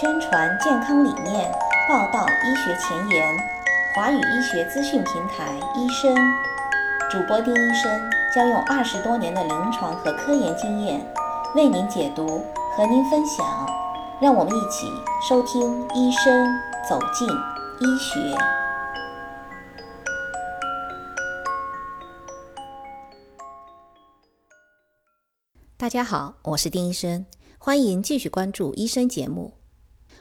宣传健康理念，报道医学前沿，华语医学资讯平台医生主播丁医生将用二十多年的临床和科研经验为您解读，和您分享。让我们一起收听医生走进医学。大家好，我是丁医生，欢迎继续关注医生节目。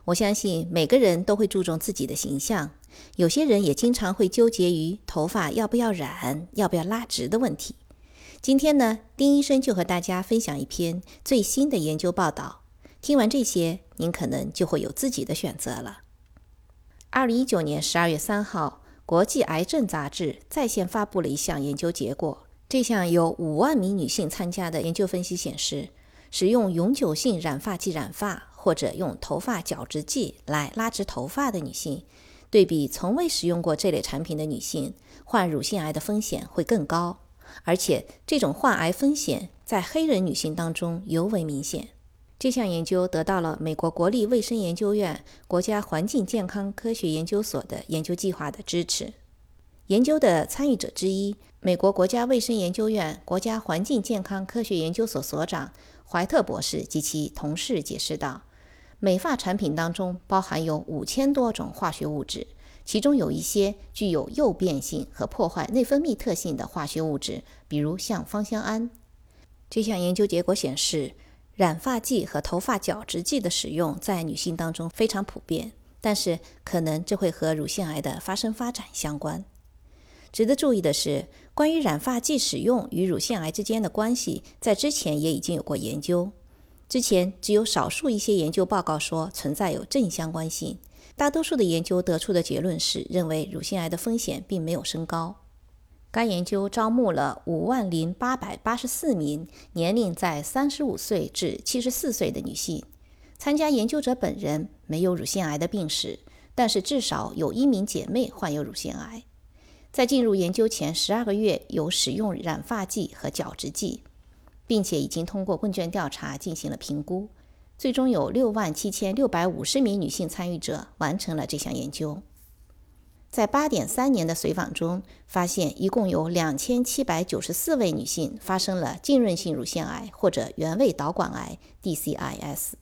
我相信每个人都会注重自己的形象，有些人也经常会纠结于头发要不要染、要不要拉直的问题。今天呢，丁医生就和大家分享一篇最新的研究报道。听完这些，您可能就会有自己的选择了。二零一九年十二月三号，《国际癌症杂志》在线发布了一项研究结果。这项有五万名女性参加的研究分析显示，使用永久性染发剂染发或者用头发角质剂来拉直头发的女性，对比从未使用过这类产品的女性，患乳腺癌的风险会更高，而且这种患癌风险在黑人女性当中尤为明显。这项研究得到了美国国立卫生研究院国家环境健康科学研究所的研究计划的支持。研究的参与者之一。美国国家卫生研究院国家环境健康科学研究所所长怀特博士及其同事解释道：“美发产品当中包含有五千多种化学物质，其中有一些具有诱变性和破坏内分泌特性的化学物质，比如像芳香胺。”这项研究结果显示，染发剂和头发角质剂的使用在女性当中非常普遍，但是可能这会和乳腺癌的发生发展相关。值得注意的是，关于染发剂使用与乳腺癌之间的关系，在之前也已经有过研究。之前只有少数一些研究报告说存在有正相关性，大多数的研究得出的结论是认为乳腺癌的风险并没有升高。该研究招募了五万零八百八十四名年龄在三十五岁至七十四岁的女性，参加研究者本人没有乳腺癌的病史，但是至少有一名姐妹患有乳腺癌。在进入研究前十二个月，有使用染发剂和角质剂，并且已经通过问卷调查进行了评估。最终有六万七千六百五十名女性参与者完成了这项研究。在八点三年的随访中，发现一共有两千七百九十四位女性发生了浸润性乳腺癌或者原位导管癌 （DCIS）。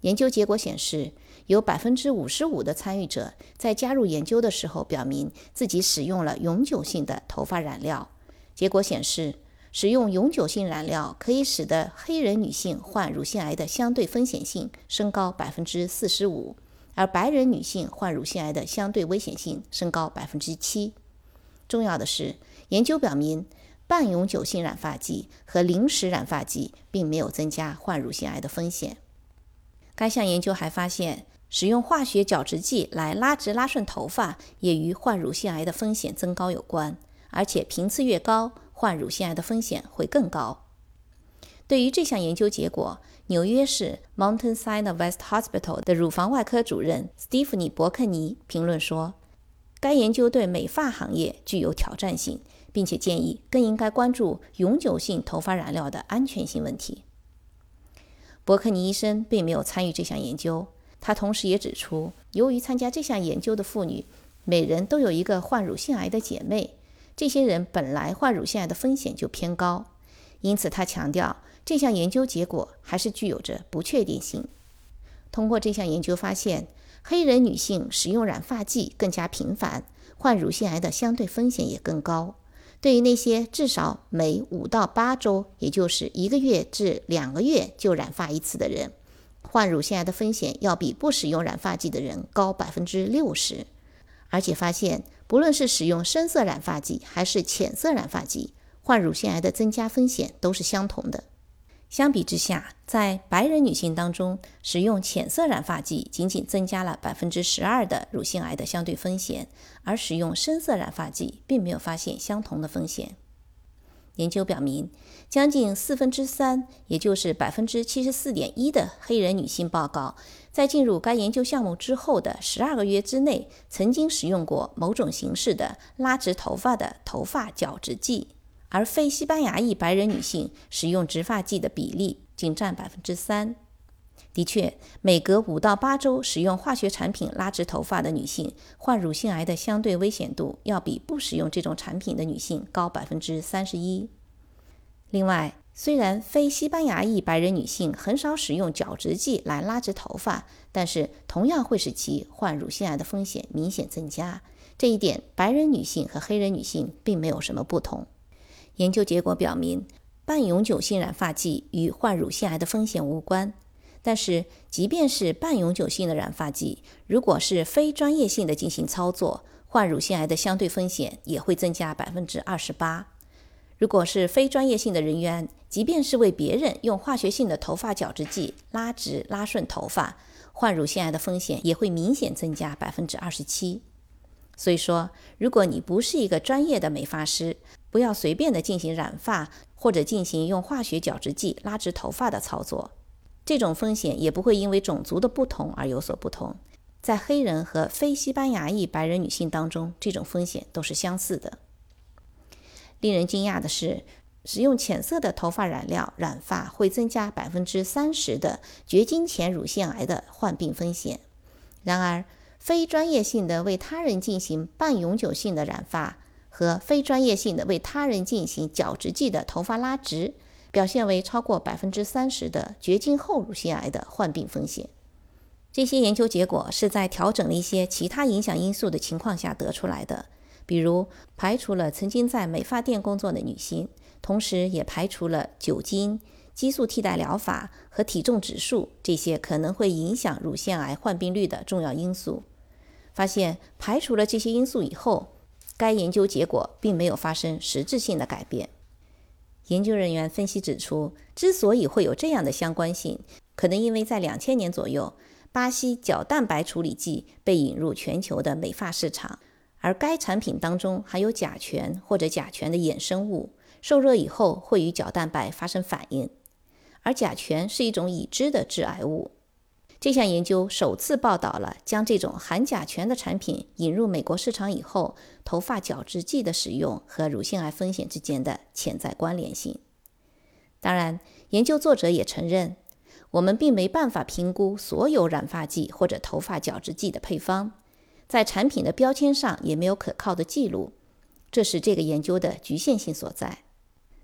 研究结果显示。有百分之五十五的参与者在加入研究的时候表明自己使用了永久性的头发染料。结果显示，使用永久性染料可以使得黑人女性患乳腺癌的相对风险性升高百分之四十五，而白人女性患乳腺癌的相对危险性升高百分之七。重要的是，研究表明，半永久性染发剂和临时染发剂并没有增加患乳腺癌的风险。该项研究还发现。使用化学角质剂来拉直拉顺头发，也与患乳腺癌的风险增高有关，而且频次越高，患乳腺癌的风险会更高。对于这项研究结果，纽约市 Mount Sinai West Hospital 的乳房外科主任斯蒂芙尼·伯克尼评论说：“该研究对美发行业具有挑战性，并且建议更应该关注永久性头发染料的安全性问题。”伯克尼医生并没有参与这项研究。他同时也指出，由于参加这项研究的妇女每人都有一个患乳腺癌的姐妹，这些人本来患乳腺癌的风险就偏高，因此他强调这项研究结果还是具有着不确定性。通过这项研究发现，黑人女性使用染发剂更加频繁，患乳腺癌的相对风险也更高。对于那些至少每五到八周，也就是一个月至两个月就染发一次的人。患乳腺癌的风险要比不使用染发剂的人高百分之六十，而且发现，不论是使用深色染发剂还是浅色染发剂，患乳腺癌的增加风险都是相同的。相比之下，在白人女性当中，使用浅色染发剂仅仅增加了百分之十二的乳腺癌的相对风险，而使用深色染发剂并没有发现相同的风险。研究表明，将近四分之三，也就是百分之七十四点一的黑人女性报告，在进入该研究项目之后的十二个月之内，曾经使用过某种形式的拉直头发的头发矫直剂，而非西班牙裔白人女性使用植发剂的比例仅占百分之三。的确，每隔五到八周使用化学产品拉直头发的女性，患乳腺癌的相对危险度要比不使用这种产品的女性高百分之三十一。另外，虽然非西班牙裔白人女性很少使用角质剂来拉直头发，但是同样会使其患乳腺癌的风险明显增加。这一点，白人女性和黑人女性并没有什么不同。研究结果表明，半永久性染发剂与患乳腺癌的风险无关。但是，即便是半永久性的染发剂，如果是非专业性的进行操作，患乳腺癌的相对风险也会增加百分之二十八。如果是非专业性的人员，即便是为别人用化学性的头发矫治剂拉直、拉顺头发，患乳腺癌的风险也会明显增加百分之二十七。所以说，如果你不是一个专业的美发师，不要随便的进行染发或者进行用化学矫治剂拉直头发的操作。这种风险也不会因为种族的不同而有所不同，在黑人和非西班牙裔白人女性当中，这种风险都是相似的。令人惊讶的是，使用浅色的头发染料染发会增加百分之三十的绝经前乳腺癌的患病风险。然而，非专业性的为他人进行半永久性的染发和非专业性的为他人进行角质剂的头发拉直。表现为超过百分之三十的绝经后乳腺癌的患病风险。这些研究结果是在调整了一些其他影响因素的情况下得出来的，比如排除了曾经在美发店工作的女性，同时也排除了酒精、激素替代疗法和体重指数这些可能会影响乳腺癌患病率的重要因素。发现排除了这些因素以后，该研究结果并没有发生实质性的改变。研究人员分析指出，之所以会有这样的相关性，可能因为在两千年左右，巴西角蛋白处理剂被引入全球的美发市场，而该产品当中含有甲醛或者甲醛的衍生物，受热以后会与角蛋白发生反应，而甲醛是一种已知的致癌物。这项研究首次报道了将这种含甲醛的产品引入美国市场以后，头发角质剂的使用和乳腺癌风险之间的潜在关联性。当然，研究作者也承认，我们并没办法评估所有染发剂或者头发角质剂的配方，在产品的标签上也没有可靠的记录，这是这个研究的局限性所在。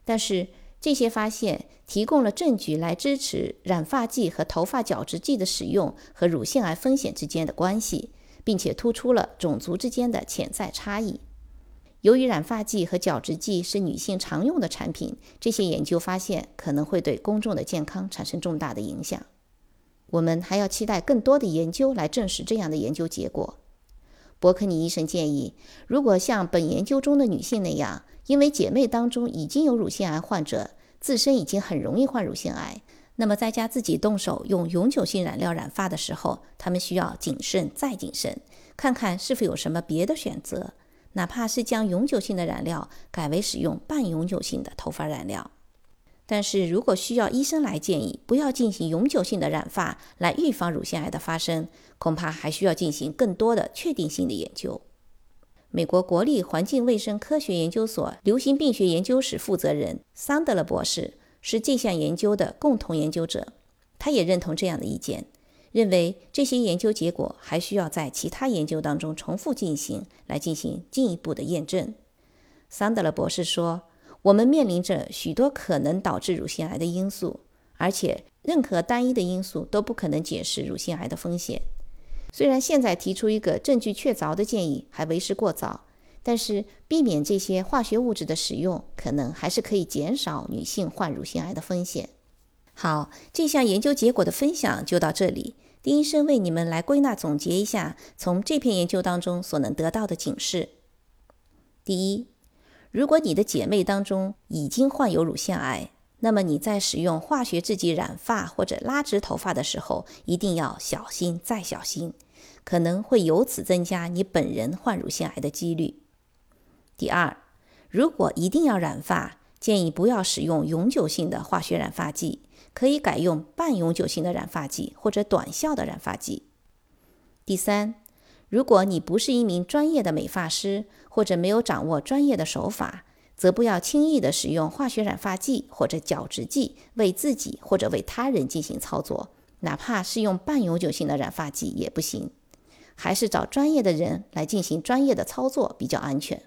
但是，这些发现提供了证据来支持染发剂和头发角质剂的使用和乳腺癌风险之间的关系，并且突出了种族之间的潜在差异。由于染发剂和角质剂是女性常用的产品，这些研究发现可能会对公众的健康产生重大的影响。我们还要期待更多的研究来证实这样的研究结果。伯克尼医生建议，如果像本研究中的女性那样，因为姐妹当中已经有乳腺癌患者，自身已经很容易患乳腺癌，那么在家自己动手用永久性染料染发的时候，她们需要谨慎再谨慎，看看是否有什么别的选择，哪怕是将永久性的染料改为使用半永久性的头发染料。但是如果需要医生来建议不要进行永久性的染发来预防乳腺癌的发生，恐怕还需要进行更多的确定性的研究。美国国立环境卫生科学研究所流行病学研究室负责人桑德勒博士是这项研究的共同研究者，他也认同这样的意见，认为这些研究结果还需要在其他研究当中重复进行，来进行进一步的验证。桑德勒博士说。我们面临着许多可能导致乳腺癌的因素，而且任何单一的因素都不可能解释乳腺癌的风险。虽然现在提出一个证据确凿的建议还为时过早，但是避免这些化学物质的使用，可能还是可以减少女性患乳腺癌的风险。好，这项研究结果的分享就到这里。丁医生为你们来归纳总结一下从这篇研究当中所能得到的警示：第一。如果你的姐妹当中已经患有乳腺癌，那么你在使用化学制剂染发或者拉直头发的时候，一定要小心再小心，可能会由此增加你本人患乳腺癌的几率。第二，如果一定要染发，建议不要使用永久性的化学染发剂，可以改用半永久性的染发剂或者短效的染发剂。第三。如果你不是一名专业的美发师，或者没有掌握专业的手法，则不要轻易的使用化学染发剂或者角质剂为自己或者为他人进行操作，哪怕是用半永久性的染发剂也不行，还是找专业的人来进行专业的操作比较安全。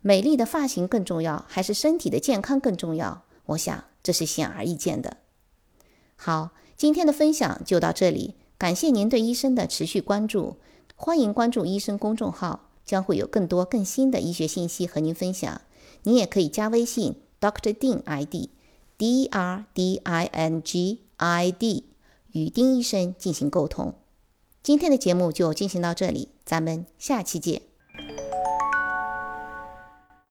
美丽的发型更重要，还是身体的健康更重要？我想这是显而易见的。好，今天的分享就到这里，感谢您对医生的持续关注，欢迎关注医生公众号，将会有更多更新的医学信息和您分享。您也可以加微信 Doctor Ding ID，D R D I N G I D，与丁医生进行沟通。今天的节目就进行到这里，咱们下期见。